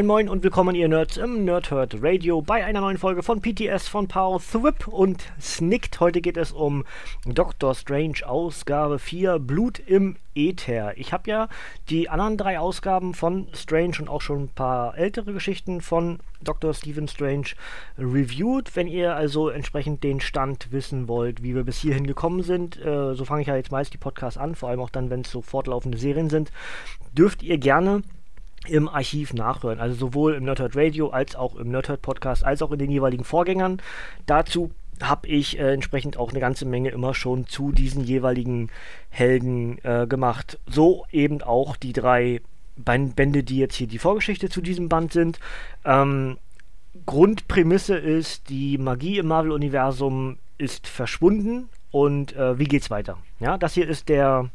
Moin Moin und willkommen ihr Nerds im Nerdhurt Radio bei einer neuen Folge von PTS von Paul Thwip und Snicked. Heute geht es um Doctor Strange Ausgabe 4 Blut im Äther. Ich habe ja die anderen drei Ausgaben von Strange und auch schon ein paar ältere Geschichten von Dr. Stephen Strange reviewed. Wenn ihr also entsprechend den Stand wissen wollt, wie wir bis hierhin gekommen sind, äh, so fange ich ja jetzt meist die Podcasts an, vor allem auch dann, wenn es so fortlaufende Serien sind, dürft ihr gerne im Archiv nachhören. Also sowohl im Nerdhurt Radio als auch im Nerdhurt Podcast, als auch in den jeweiligen Vorgängern. Dazu habe ich äh, entsprechend auch eine ganze Menge immer schon zu diesen jeweiligen Helden äh, gemacht. So eben auch die drei Bände, die jetzt hier die Vorgeschichte zu diesem Band sind. Ähm, Grundprämisse ist, die Magie im Marvel-Universum ist verschwunden und äh, wie geht's weiter? Ja, das hier ist der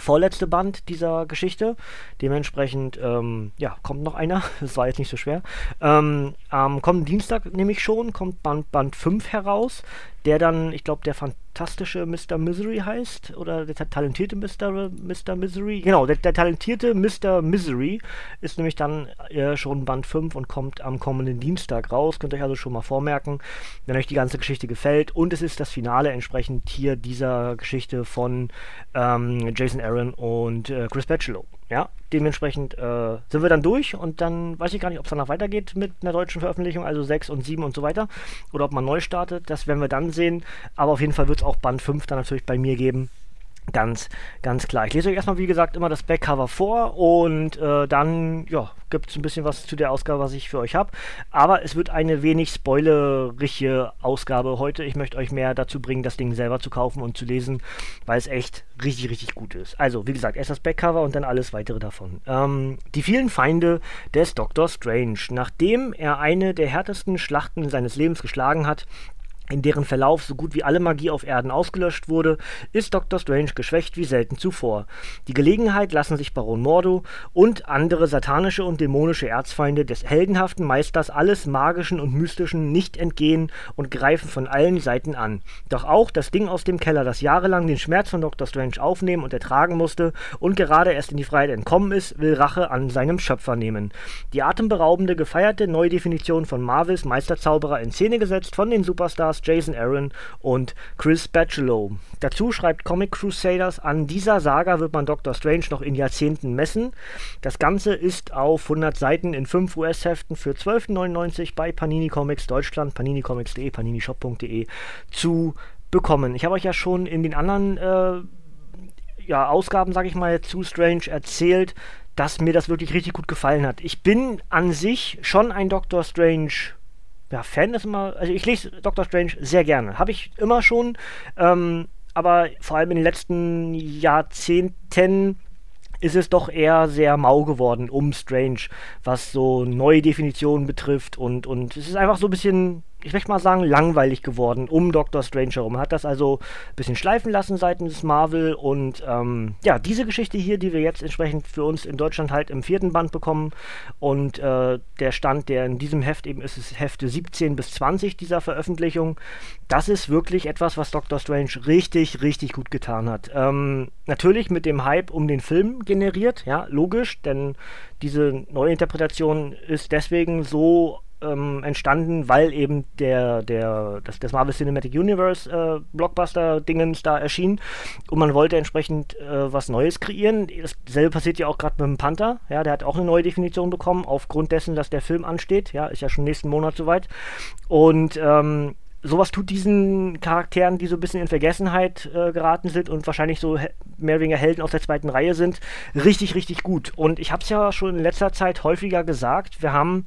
vorletzte Band dieser Geschichte. Dementsprechend, ähm, ja, kommt noch einer. Das war jetzt nicht so schwer. Ähm, am kommenden Dienstag nämlich schon kommt Band, Band 5 heraus, der dann, ich glaube, der fantastische Mr. Misery heißt. Oder der talentierte Mr. Mr. Misery. Genau, der, der talentierte Mr. Misery ist nämlich dann äh, schon Band 5 und kommt am kommenden Dienstag raus. Könnt ihr euch also schon mal vormerken, wenn euch die ganze Geschichte gefällt. Und es ist das Finale entsprechend hier dieser Geschichte von ähm, Jason Aaron und äh, Chris Bachelor. Ja, dementsprechend äh, sind wir dann durch und dann weiß ich gar nicht, ob es danach weitergeht mit einer deutschen Veröffentlichung, also 6 und 7 und so weiter, oder ob man neu startet. Das werden wir dann sehen. Aber auf jeden Fall wird es auch Band 5 dann natürlich bei mir geben. Ganz, ganz klar. Ich lese euch erstmal, wie gesagt, immer das Backcover vor und äh, dann, ja, gibt es ein bisschen was zu der Ausgabe, was ich für euch habe. Aber es wird eine wenig spoilerige Ausgabe heute. Ich möchte euch mehr dazu bringen, das Ding selber zu kaufen und zu lesen, weil es echt richtig, richtig gut ist. Also, wie gesagt, erst das Backcover und dann alles weitere davon. Ähm, die vielen Feinde des Dr. Strange. Nachdem er eine der härtesten Schlachten seines Lebens geschlagen hat, in deren Verlauf so gut wie alle Magie auf Erden ausgelöscht wurde, ist Dr. Strange geschwächt wie selten zuvor. Die Gelegenheit lassen sich Baron Mordo und andere satanische und dämonische Erzfeinde des heldenhaften Meisters alles Magischen und Mystischen nicht entgehen und greifen von allen Seiten an. Doch auch das Ding aus dem Keller, das jahrelang den Schmerz von Dr. Strange aufnehmen und ertragen musste und gerade erst in die Freiheit entkommen ist, will Rache an seinem Schöpfer nehmen. Die atemberaubende, gefeierte Neudefinition von Marvels Meisterzauberer in Szene gesetzt von den Superstars Jason Aaron und Chris Bachelot. Dazu schreibt Comic Crusaders, an dieser Saga wird man Dr. Strange noch in Jahrzehnten messen. Das Ganze ist auf 100 Seiten in 5 US-Heften für 12,99 bei Panini Comics Deutschland, paninicomics.de, paninishop.de zu bekommen. Ich habe euch ja schon in den anderen äh, ja, Ausgaben, sage ich mal, zu Strange erzählt, dass mir das wirklich richtig gut gefallen hat. Ich bin an sich schon ein Doctor Strange ja, Fan ist immer, also ich lese Doctor Strange sehr gerne. Habe ich immer schon, ähm, aber vor allem in den letzten Jahrzehnten ist es doch eher sehr mau geworden um Strange, was so neue Definitionen betrifft und, und es ist einfach so ein bisschen ich möchte mal sagen, langweilig geworden um Doctor Strange herum. Hat das also ein bisschen schleifen lassen seitens Marvel und ähm, ja, diese Geschichte hier, die wir jetzt entsprechend für uns in Deutschland halt im vierten Band bekommen und äh, der Stand, der in diesem Heft eben ist, ist Hefte 17 bis 20 dieser Veröffentlichung. Das ist wirklich etwas, was Doctor Strange richtig, richtig gut getan hat. Ähm, natürlich mit dem Hype um den Film generiert, ja, logisch, denn diese Neuinterpretation ist deswegen so ähm, entstanden, weil eben der, der, das, das Marvel Cinematic Universe äh, Blockbuster-Dingens da erschien und man wollte entsprechend äh, was Neues kreieren. Dasselbe passiert ja auch gerade mit dem Panther, ja, der hat auch eine neue Definition bekommen, aufgrund dessen, dass der Film ansteht, ja, ist ja schon nächsten Monat soweit. Und ähm, sowas tut diesen Charakteren, die so ein bisschen in Vergessenheit äh, geraten sind und wahrscheinlich so mehr oder weniger Helden aus der zweiten Reihe sind, richtig, richtig gut. Und ich habe es ja schon in letzter Zeit häufiger gesagt, wir haben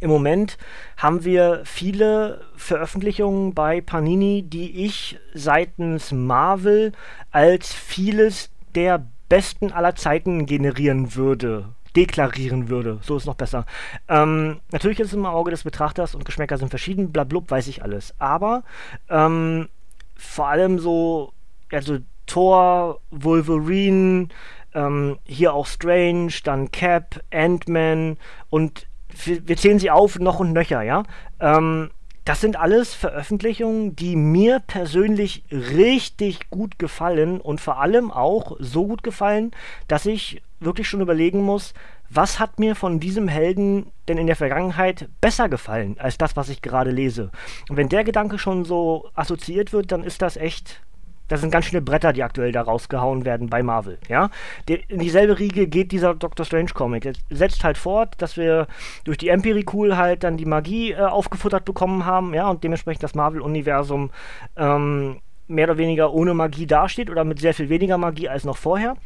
im Moment haben wir viele Veröffentlichungen bei Panini, die ich seitens Marvel als vieles der besten aller Zeiten generieren würde, deklarieren würde. So ist noch besser. Ähm, natürlich ist es im Auge des Betrachters und Geschmäcker sind verschieden, blablub, weiß ich alles. Aber ähm, vor allem so, also Thor, Wolverine, ähm, hier auch Strange, dann Cap, Ant-Man und wir, zählen sie auf noch und nöcher, ja. Ähm, das sind alles Veröffentlichungen, die mir persönlich richtig gut gefallen und vor allem auch so gut gefallen, dass ich wirklich schon überlegen muss, was hat mir von diesem Helden denn in der Vergangenheit besser gefallen als das, was ich gerade lese. Und wenn der Gedanke schon so assoziiert wird, dann ist das echt das sind ganz schöne Bretter, die aktuell da rausgehauen werden bei Marvel, ja. In dieselbe Riege geht dieser Doctor Strange Comic. Er setzt halt fort, dass wir durch die Empiricul halt dann die Magie äh, aufgefuttert bekommen haben, ja, und dementsprechend das Marvel-Universum ähm, mehr oder weniger ohne Magie dasteht oder mit sehr viel weniger Magie als noch vorher.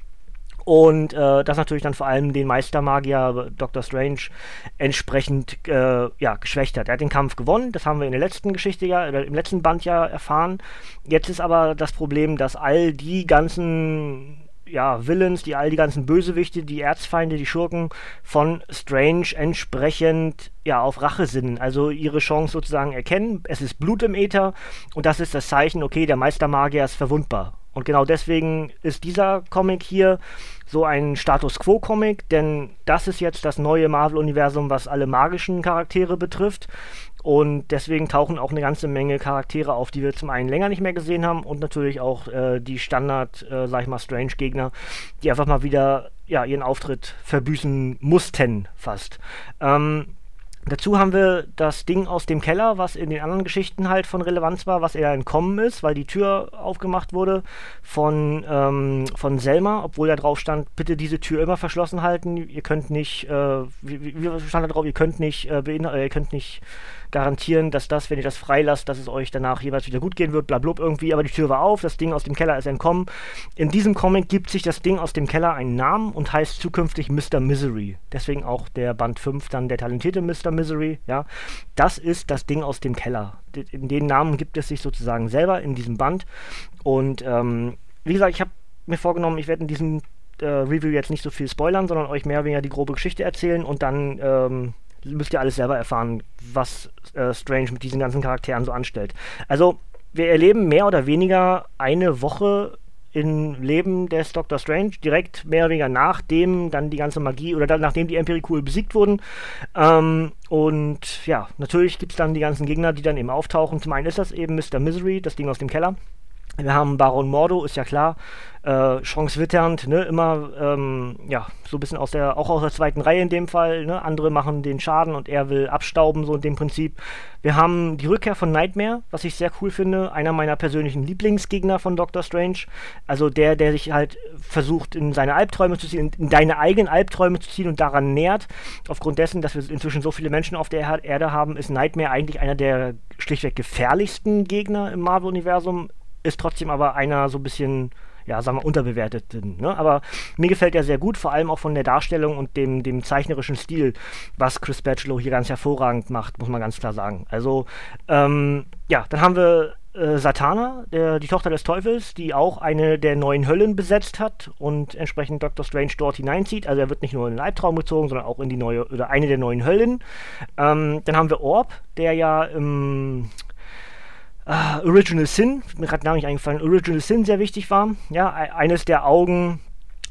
Und äh, das natürlich dann vor allem den Meistermagier Dr. Strange entsprechend äh, ja, geschwächt hat. Er hat den Kampf gewonnen, das haben wir in der letzten Geschichte ja, oder im letzten Band ja erfahren. Jetzt ist aber das Problem, dass all die ganzen ja, Villains, die all die ganzen Bösewichte, die Erzfeinde, die Schurken von Strange entsprechend ja auf Rache sinnen, also ihre Chance sozusagen erkennen. Es ist Blut im Äther und das ist das Zeichen, okay, der Meistermagier ist verwundbar. Und genau deswegen ist dieser Comic hier so ein Status Quo-Comic, denn das ist jetzt das neue Marvel-Universum, was alle magischen Charaktere betrifft. Und deswegen tauchen auch eine ganze Menge Charaktere auf, die wir zum einen länger nicht mehr gesehen haben und natürlich auch äh, die Standard, äh, sag ich mal, Strange-Gegner, die einfach mal wieder ja, ihren Auftritt verbüßen mussten, fast. Ähm, Dazu haben wir das Ding aus dem Keller, was in den anderen Geschichten halt von Relevanz war, was eher entkommen ist, weil die Tür aufgemacht wurde von, ähm, von Selma, obwohl da drauf stand, bitte diese Tür immer verschlossen halten. Ihr könnt nicht, äh, wie, wie stand da drauf, ihr könnt nicht, äh, äh, ihr könnt nicht garantieren, dass das, wenn ihr das freilasst, dass es euch danach jeweils wieder gut gehen wird, blablub irgendwie, aber die Tür war auf, das Ding aus dem Keller ist entkommen. In diesem Comic gibt sich das Ding aus dem Keller einen Namen und heißt zukünftig Mr. Misery. Deswegen auch der Band 5 dann der talentierte Mr. Misery, ja. Das ist das Ding aus dem Keller. In den Namen gibt es sich sozusagen selber in diesem Band und ähm, wie gesagt, ich habe mir vorgenommen, ich werde in diesem äh, Review jetzt nicht so viel spoilern, sondern euch mehr oder weniger die grobe Geschichte erzählen und dann ähm, müsst ihr alles selber erfahren, was äh, Strange mit diesen ganzen Charakteren so anstellt. Also, wir erleben mehr oder weniger eine Woche im Leben des Doctor Strange, direkt mehr oder weniger nachdem dann die ganze Magie oder dann, nachdem die Empiricul besiegt wurden. Ähm, und ja, natürlich gibt es dann die ganzen Gegner, die dann eben auftauchen. Zum einen ist das eben Mr. Misery, das Ding aus dem Keller. Wir haben Baron Mordo, ist ja klar, äh, Chance witternd, ne, immer, ähm, ja, so ein bisschen aus der, auch aus der zweiten Reihe in dem Fall, ne, andere machen den Schaden und er will abstauben, so in dem Prinzip. Wir haben die Rückkehr von Nightmare, was ich sehr cool finde, einer meiner persönlichen Lieblingsgegner von Doctor Strange, also der, der sich halt versucht, in seine Albträume zu ziehen, in deine eigenen Albträume zu ziehen und daran nährt. Aufgrund dessen, dass wir inzwischen so viele Menschen auf der Erde haben, ist Nightmare eigentlich einer der schlichtweg gefährlichsten Gegner im Marvel-Universum, ist trotzdem aber einer so ein bisschen, ja, sagen wir, unterbewerteten. Ne? Aber mir gefällt er sehr gut, vor allem auch von der Darstellung und dem, dem zeichnerischen Stil, was Chris Bachelor hier ganz hervorragend macht, muss man ganz klar sagen. Also, ähm, ja, dann haben wir äh, Satana, der, die Tochter des Teufels, die auch eine der neuen Höllen besetzt hat und entsprechend Dr. Strange dort hineinzieht. Also er wird nicht nur in den Albtraum gezogen, sondern auch in die neue oder eine der neuen Höllen. Ähm, dann haben wir Orb, der ja im Uh, Original Sin, mir gerade Name nicht eingefallen, Original Sin sehr wichtig war. Ja, eines der Augen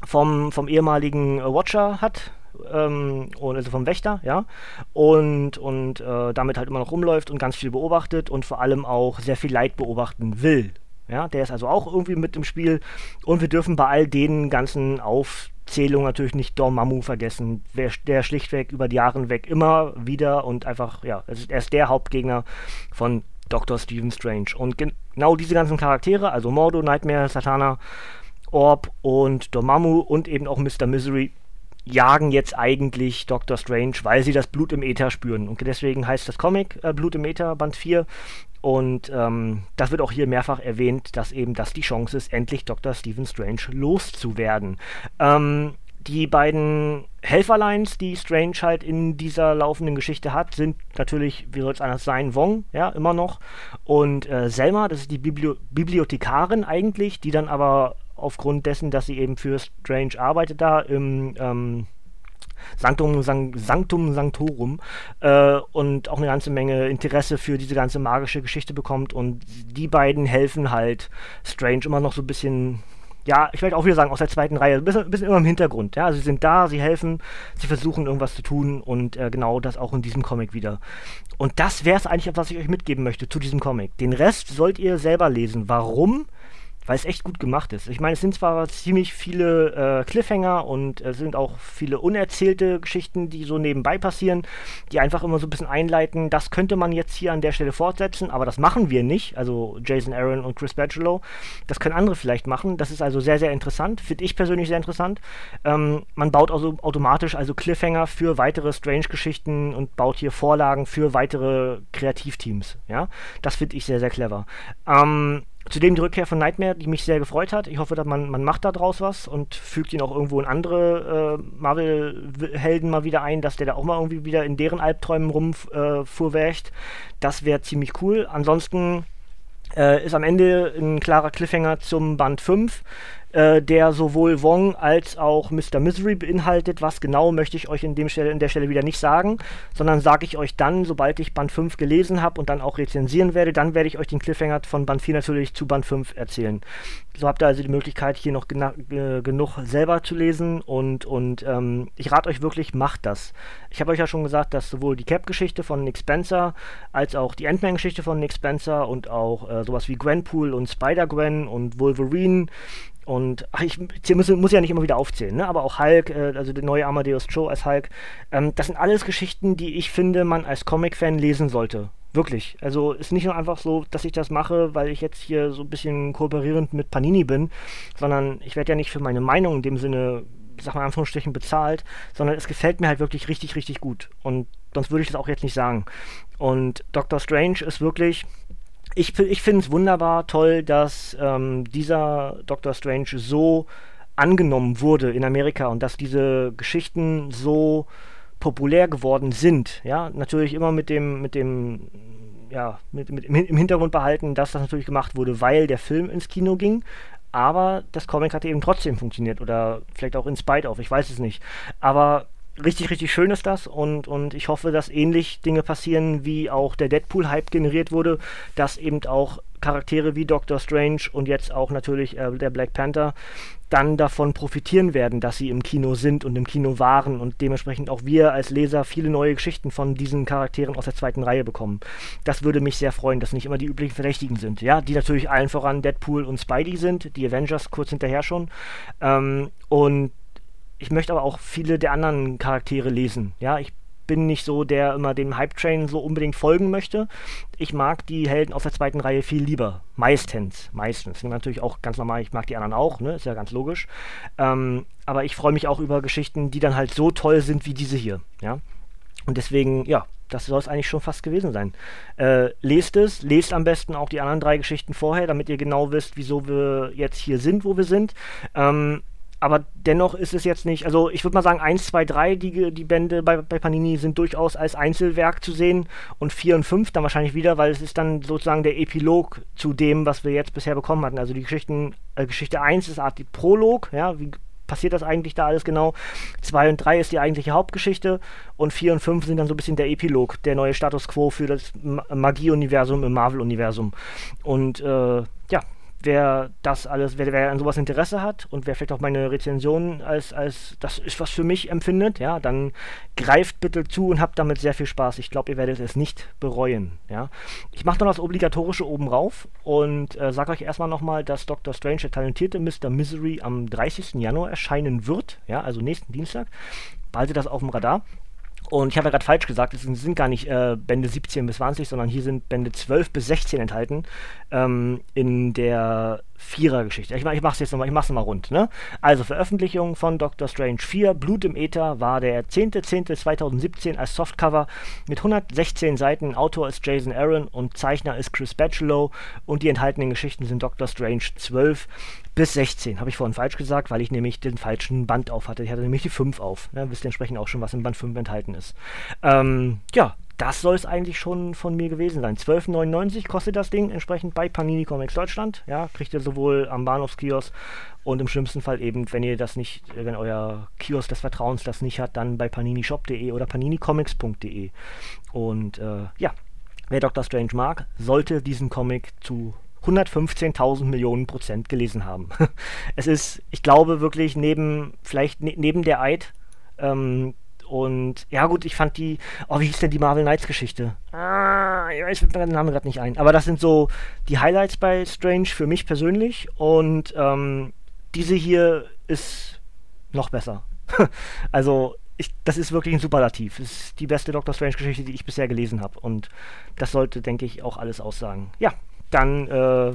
vom, vom ehemaligen Watcher hat, ähm, also vom Wächter, ja, und, und äh, damit halt immer noch rumläuft und ganz viel beobachtet und vor allem auch sehr viel Leid beobachten will. Ja, der ist also auch irgendwie mit im Spiel. Und wir dürfen bei all den ganzen Aufzählungen natürlich nicht Dormammu vergessen, der schlichtweg über die Jahre weg immer wieder und einfach, ja, er ist der Hauptgegner von Dr. Stephen Strange. Und genau diese ganzen Charaktere, also Mordo, Nightmare, Satana, Orb und Dormammu und eben auch Mr. Misery, jagen jetzt eigentlich Dr. Strange, weil sie das Blut im Äther spüren. Und deswegen heißt das Comic äh, Blut im Äther, Band 4. Und ähm, das wird auch hier mehrfach erwähnt, dass eben das die Chance ist, endlich Dr. Stephen Strange loszuwerden. Ähm, die beiden Helferlines, die Strange halt in dieser laufenden Geschichte hat, sind natürlich, wie soll es anders sein, Wong, ja, immer noch. Und äh, Selma, das ist die Biblio Bibliothekarin eigentlich, die dann aber aufgrund dessen, dass sie eben für Strange arbeitet da im ähm, Sanctum, San Sanctum Sanctorum äh, und auch eine ganze Menge Interesse für diese ganze magische Geschichte bekommt und die beiden helfen halt Strange immer noch so ein bisschen ja, ich werde auch wieder sagen, aus der zweiten Reihe, ein bisschen, bisschen, immer im Hintergrund. Ja, also sie sind da, sie helfen, sie versuchen irgendwas zu tun und äh, genau das auch in diesem Comic wieder. Und das wäre es eigentlich, was ich euch mitgeben möchte zu diesem Comic. Den Rest sollt ihr selber lesen. Warum? Weil es echt gut gemacht ist. Ich meine, es sind zwar ziemlich viele äh, Cliffhanger und es sind auch viele unerzählte Geschichten, die so nebenbei passieren, die einfach immer so ein bisschen einleiten, das könnte man jetzt hier an der Stelle fortsetzen, aber das machen wir nicht, also Jason Aaron und Chris Bachelow. Das können andere vielleicht machen. Das ist also sehr, sehr interessant, finde ich persönlich sehr interessant. Ähm, man baut also automatisch also Cliffhanger für weitere Strange-Geschichten und baut hier Vorlagen für weitere Kreativteams. Ja, das finde ich sehr, sehr clever. Ähm, Zudem die Rückkehr von Nightmare, die mich sehr gefreut hat. Ich hoffe, dass man, man macht da draus was und fügt ihn auch irgendwo in andere äh, Marvel-Helden mal wieder ein, dass der da auch mal irgendwie wieder in deren Albträumen rumfuhrwercht. Äh, das wäre ziemlich cool. Ansonsten äh, ist am Ende ein klarer Cliffhanger zum Band 5 äh, der sowohl Wong als auch Mr. Misery beinhaltet. Was genau möchte ich euch in, dem Stelle, in der Stelle wieder nicht sagen, sondern sage ich euch dann, sobald ich Band 5 gelesen habe und dann auch rezensieren werde, dann werde ich euch den Cliffhanger von Band 4 natürlich zu Band 5 erzählen. So habt ihr also die Möglichkeit, hier noch äh, genug selber zu lesen und, und ähm, ich rate euch wirklich, macht das. Ich habe euch ja schon gesagt, dass sowohl die Cap-Geschichte von Nick Spencer als auch die Ant-Man-Geschichte von Nick Spencer und auch äh, sowas wie Gwenpool und Spider-Gwen und Wolverine und ach, ich muss, muss, ja nicht immer wieder aufzählen, ne? aber auch Hulk, äh, also der neue Amadeus Cho als Hulk, ähm, das sind alles Geschichten, die ich finde, man als Comic-Fan lesen sollte. Wirklich. Also ist nicht nur einfach so, dass ich das mache, weil ich jetzt hier so ein bisschen kooperierend mit Panini bin, sondern ich werde ja nicht für meine Meinung in dem Sinne, sag mal Anführungsstrichen, bezahlt, sondern es gefällt mir halt wirklich richtig, richtig gut. Und sonst würde ich das auch jetzt nicht sagen. Und Doctor Strange ist wirklich ich, ich finde es wunderbar toll, dass ähm, dieser Doctor Strange so angenommen wurde in Amerika und dass diese Geschichten so populär geworden sind. Ja, natürlich immer mit dem, mit dem, ja, mit, mit, im Hintergrund behalten, dass das natürlich gemacht wurde, weil der Film ins Kino ging. Aber das Comic hatte eben trotzdem funktioniert oder vielleicht auch in Spite of, ich weiß es nicht. Aber richtig, richtig schön ist das und, und ich hoffe, dass ähnlich Dinge passieren, wie auch der Deadpool-Hype generiert wurde, dass eben auch Charaktere wie Doctor Strange und jetzt auch natürlich äh, der Black Panther dann davon profitieren werden, dass sie im Kino sind und im Kino waren und dementsprechend auch wir als Leser viele neue Geschichten von diesen Charakteren aus der zweiten Reihe bekommen. Das würde mich sehr freuen, dass nicht immer die üblichen Verdächtigen sind, ja, die natürlich allen voran Deadpool und Spidey sind, die Avengers kurz hinterher schon ähm, und ich möchte aber auch viele der anderen Charaktere lesen. Ja, ich bin nicht so, der immer dem Hype-Train so unbedingt folgen möchte. Ich mag die Helden aus der zweiten Reihe viel lieber. Meistens. Meistens. Natürlich auch ganz normal, ich mag die anderen auch, ne? Ist ja ganz logisch. Ähm, aber ich freue mich auch über Geschichten, die dann halt so toll sind wie diese hier. Ja. Und deswegen, ja, das soll es eigentlich schon fast gewesen sein. Äh, lest es, lest am besten auch die anderen drei Geschichten vorher, damit ihr genau wisst, wieso wir jetzt hier sind, wo wir sind. Ähm, aber dennoch ist es jetzt nicht, also ich würde mal sagen, 1, 2, 3, die, die Bände bei, bei Panini sind durchaus als Einzelwerk zu sehen und 4 und 5 dann wahrscheinlich wieder, weil es ist dann sozusagen der Epilog zu dem, was wir jetzt bisher bekommen hatten. Also die Geschichten, äh, Geschichte 1 ist Art die Prolog, ja, wie passiert das eigentlich da alles genau? 2 und 3 ist die eigentliche Hauptgeschichte und 4 und 5 sind dann so ein bisschen der Epilog, der neue Status quo für das Magie-Universum im Marvel-Universum. Und äh, ja, wer das alles, wer, wer an sowas Interesse hat und wer vielleicht auch meine Rezension als, als das ist was für mich empfindet, ja, dann greift bitte zu und habt damit sehr viel Spaß. Ich glaube, ihr werdet es nicht bereuen, ja. Ich mache noch das Obligatorische oben rauf und äh, sage euch erstmal nochmal, dass Dr. Strange, der talentierte Mr. Misery, am 30. Januar erscheinen wird, ja, also nächsten Dienstag. Behaltet das auf dem Radar. Und ich habe ja gerade falsch gesagt, es sind gar nicht äh, Bände 17 bis 20, sondern hier sind Bände 12 bis 16 enthalten ähm, in der Vierer-Geschichte. Ich, ich mache es jetzt nochmal, ich mache es mal rund. Ne? Also Veröffentlichung von Doctor Strange 4, Blut im Äther, war der 10.10.2017 als Softcover mit 116 Seiten. Autor ist Jason Aaron und Zeichner ist Chris Batchelow und die enthaltenen Geschichten sind Doctor Strange 12 bis 16. Habe ich vorhin falsch gesagt, weil ich nämlich den falschen Band auf hatte. Ich hatte nämlich die 5 auf. Ne? Wisst ihr entsprechend auch schon, was im Band 5 enthalten ist. Ähm, ja, das soll es eigentlich schon von mir gewesen sein. 12,99 kostet das Ding entsprechend bei Panini Comics Deutschland. Ja, kriegt ihr sowohl am Bahnhofskiosk und im schlimmsten Fall eben, wenn ihr das nicht, wenn euer Kiosk des Vertrauens das nicht hat, dann bei paninishop.de oder paninicomics.de. Und äh, ja, wer Dr. Strange mag, sollte diesen Comic zu 115.000 Millionen Prozent gelesen haben. es ist, ich glaube wirklich, neben, vielleicht ne, neben der Eid, ähm, und ja gut, ich fand die, oh, wie hieß denn die Marvel Knights Geschichte? Ah, ich weiß mir den Namen gerade nicht ein. Aber das sind so die Highlights bei Strange für mich persönlich. Und ähm, diese hier ist noch besser. also ich, das ist wirklich ein Superlativ. Das ist die beste Doctor Strange-Geschichte, die ich bisher gelesen habe. Und das sollte, denke ich, auch alles aussagen. Ja, dann äh,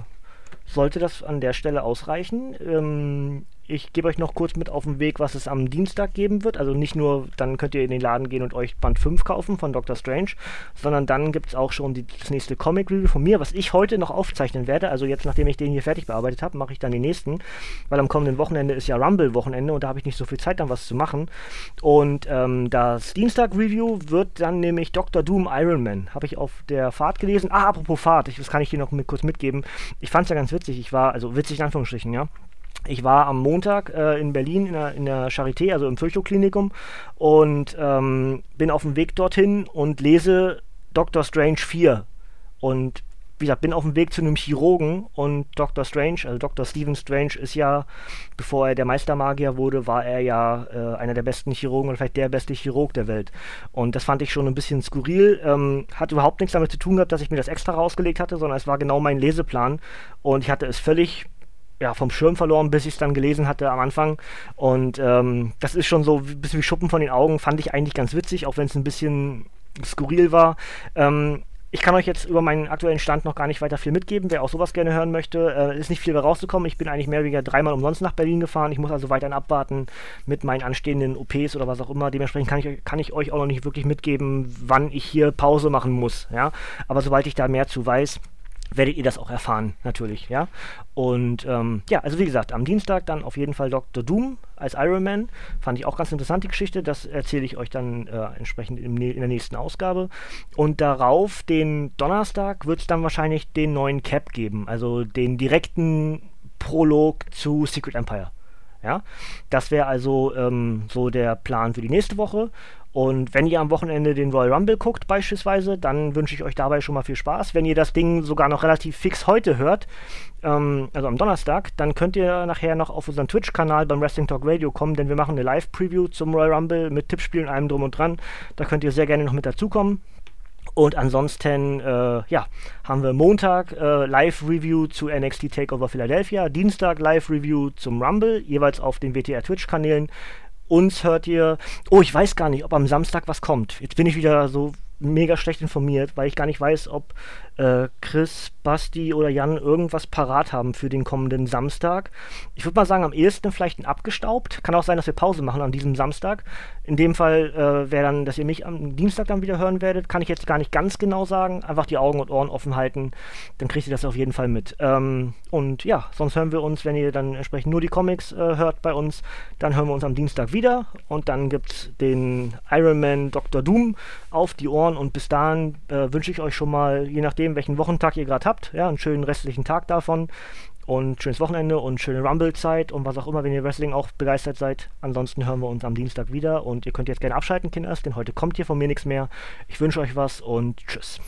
sollte das an der Stelle ausreichen. Ähm, ich gebe euch noch kurz mit auf den Weg, was es am Dienstag geben wird. Also nicht nur, dann könnt ihr in den Laden gehen und euch Band 5 kaufen von Doctor Strange, sondern dann gibt es auch schon die, das nächste Comic-Review von mir, was ich heute noch aufzeichnen werde. Also jetzt, nachdem ich den hier fertig bearbeitet habe, mache ich dann den nächsten, weil am kommenden Wochenende ist ja Rumble-Wochenende und da habe ich nicht so viel Zeit, dann was zu machen. Und ähm, das Dienstag-Review wird dann nämlich Dr. Doom Iron Man. Habe ich auf der Fahrt gelesen. Ah, apropos Fahrt, ich, das kann ich hier noch mit, kurz mitgeben. Ich fand es ja ganz witzig. Ich war, also witzig in Anführungsstrichen, ja ich war am Montag äh, in Berlin in der, in der Charité, also im Virchow-Klinikum, und ähm, bin auf dem Weg dorthin und lese Doctor Strange 4. Und wie gesagt, bin auf dem Weg zu einem Chirurgen und Dr. Strange, also Dr. Stephen Strange ist ja, bevor er der Meistermagier wurde, war er ja äh, einer der besten Chirurgen oder vielleicht der beste Chirurg der Welt. Und das fand ich schon ein bisschen skurril. Ähm, hat überhaupt nichts damit zu tun gehabt, dass ich mir das extra rausgelegt hatte, sondern es war genau mein Leseplan und ich hatte es völlig ja, vom Schirm verloren, bis ich es dann gelesen hatte am Anfang. Und ähm, das ist schon so ein bisschen wie Schuppen von den Augen, fand ich eigentlich ganz witzig, auch wenn es ein bisschen skurril war. Ähm, ich kann euch jetzt über meinen aktuellen Stand noch gar nicht weiter viel mitgeben. Wer auch sowas gerne hören möchte, äh, ist nicht viel mehr rauszukommen. Ich bin eigentlich mehr oder weniger dreimal umsonst nach Berlin gefahren. Ich muss also weiterhin abwarten mit meinen anstehenden OPs oder was auch immer. Dementsprechend kann ich, kann ich euch auch noch nicht wirklich mitgeben, wann ich hier Pause machen muss. Ja? Aber sobald ich da mehr zu weiß, werdet ihr das auch erfahren, natürlich, ja. Und ähm, ja, also wie gesagt, am Dienstag dann auf jeden Fall Dr. Doom als Iron Man. Fand ich auch ganz interessant, die Geschichte. Das erzähle ich euch dann äh, entsprechend in, in, der nächsten Ausgabe. Und darauf, den Donnerstag, wird es dann wahrscheinlich den neuen Cap geben, also den direkten Prolog zu Secret Empire. Ja, das wäre also ähm, so der Plan für die nächste Woche. Und wenn ihr am Wochenende den Royal Rumble guckt beispielsweise, dann wünsche ich euch dabei schon mal viel Spaß. Wenn ihr das Ding sogar noch relativ fix heute hört, ähm, also am Donnerstag, dann könnt ihr nachher noch auf unseren Twitch-Kanal beim Wrestling Talk Radio kommen, denn wir machen eine Live-Preview zum Royal Rumble mit Tippspielen, allem drum und dran. Da könnt ihr sehr gerne noch mit dazukommen. Und ansonsten, äh, ja, haben wir Montag äh, Live-Review zu NXT Takeover Philadelphia, Dienstag Live-Review zum Rumble, jeweils auf den WTR Twitch-Kanälen. Uns hört ihr. Oh, ich weiß gar nicht, ob am Samstag was kommt. Jetzt bin ich wieder so mega schlecht informiert, weil ich gar nicht weiß, ob äh, Chris, Basti oder Jan irgendwas parat haben für den kommenden Samstag. Ich würde mal sagen, am ehesten vielleicht ein abgestaubt. Kann auch sein, dass wir Pause machen an diesem Samstag. In dem Fall äh, wäre dann, dass ihr mich am Dienstag dann wieder hören werdet. Kann ich jetzt gar nicht ganz genau sagen. Einfach die Augen und Ohren offen halten. Dann kriegt ihr das auf jeden Fall mit. Ähm, und ja, sonst hören wir uns, wenn ihr dann entsprechend nur die Comics äh, hört bei uns, dann hören wir uns am Dienstag wieder. Und dann gibt es den Iron Man Dr. Doom auf die Ohren. Und bis dahin äh, wünsche ich euch schon mal, je nachdem, welchen Wochentag ihr gerade habt, ja, einen schönen restlichen Tag davon und schönes Wochenende und schöne Rumble-Zeit und was auch immer, wenn ihr Wrestling auch begeistert seid. Ansonsten hören wir uns am Dienstag wieder und ihr könnt jetzt gerne abschalten, Kinders, denn heute kommt hier von mir nichts mehr. Ich wünsche euch was und tschüss.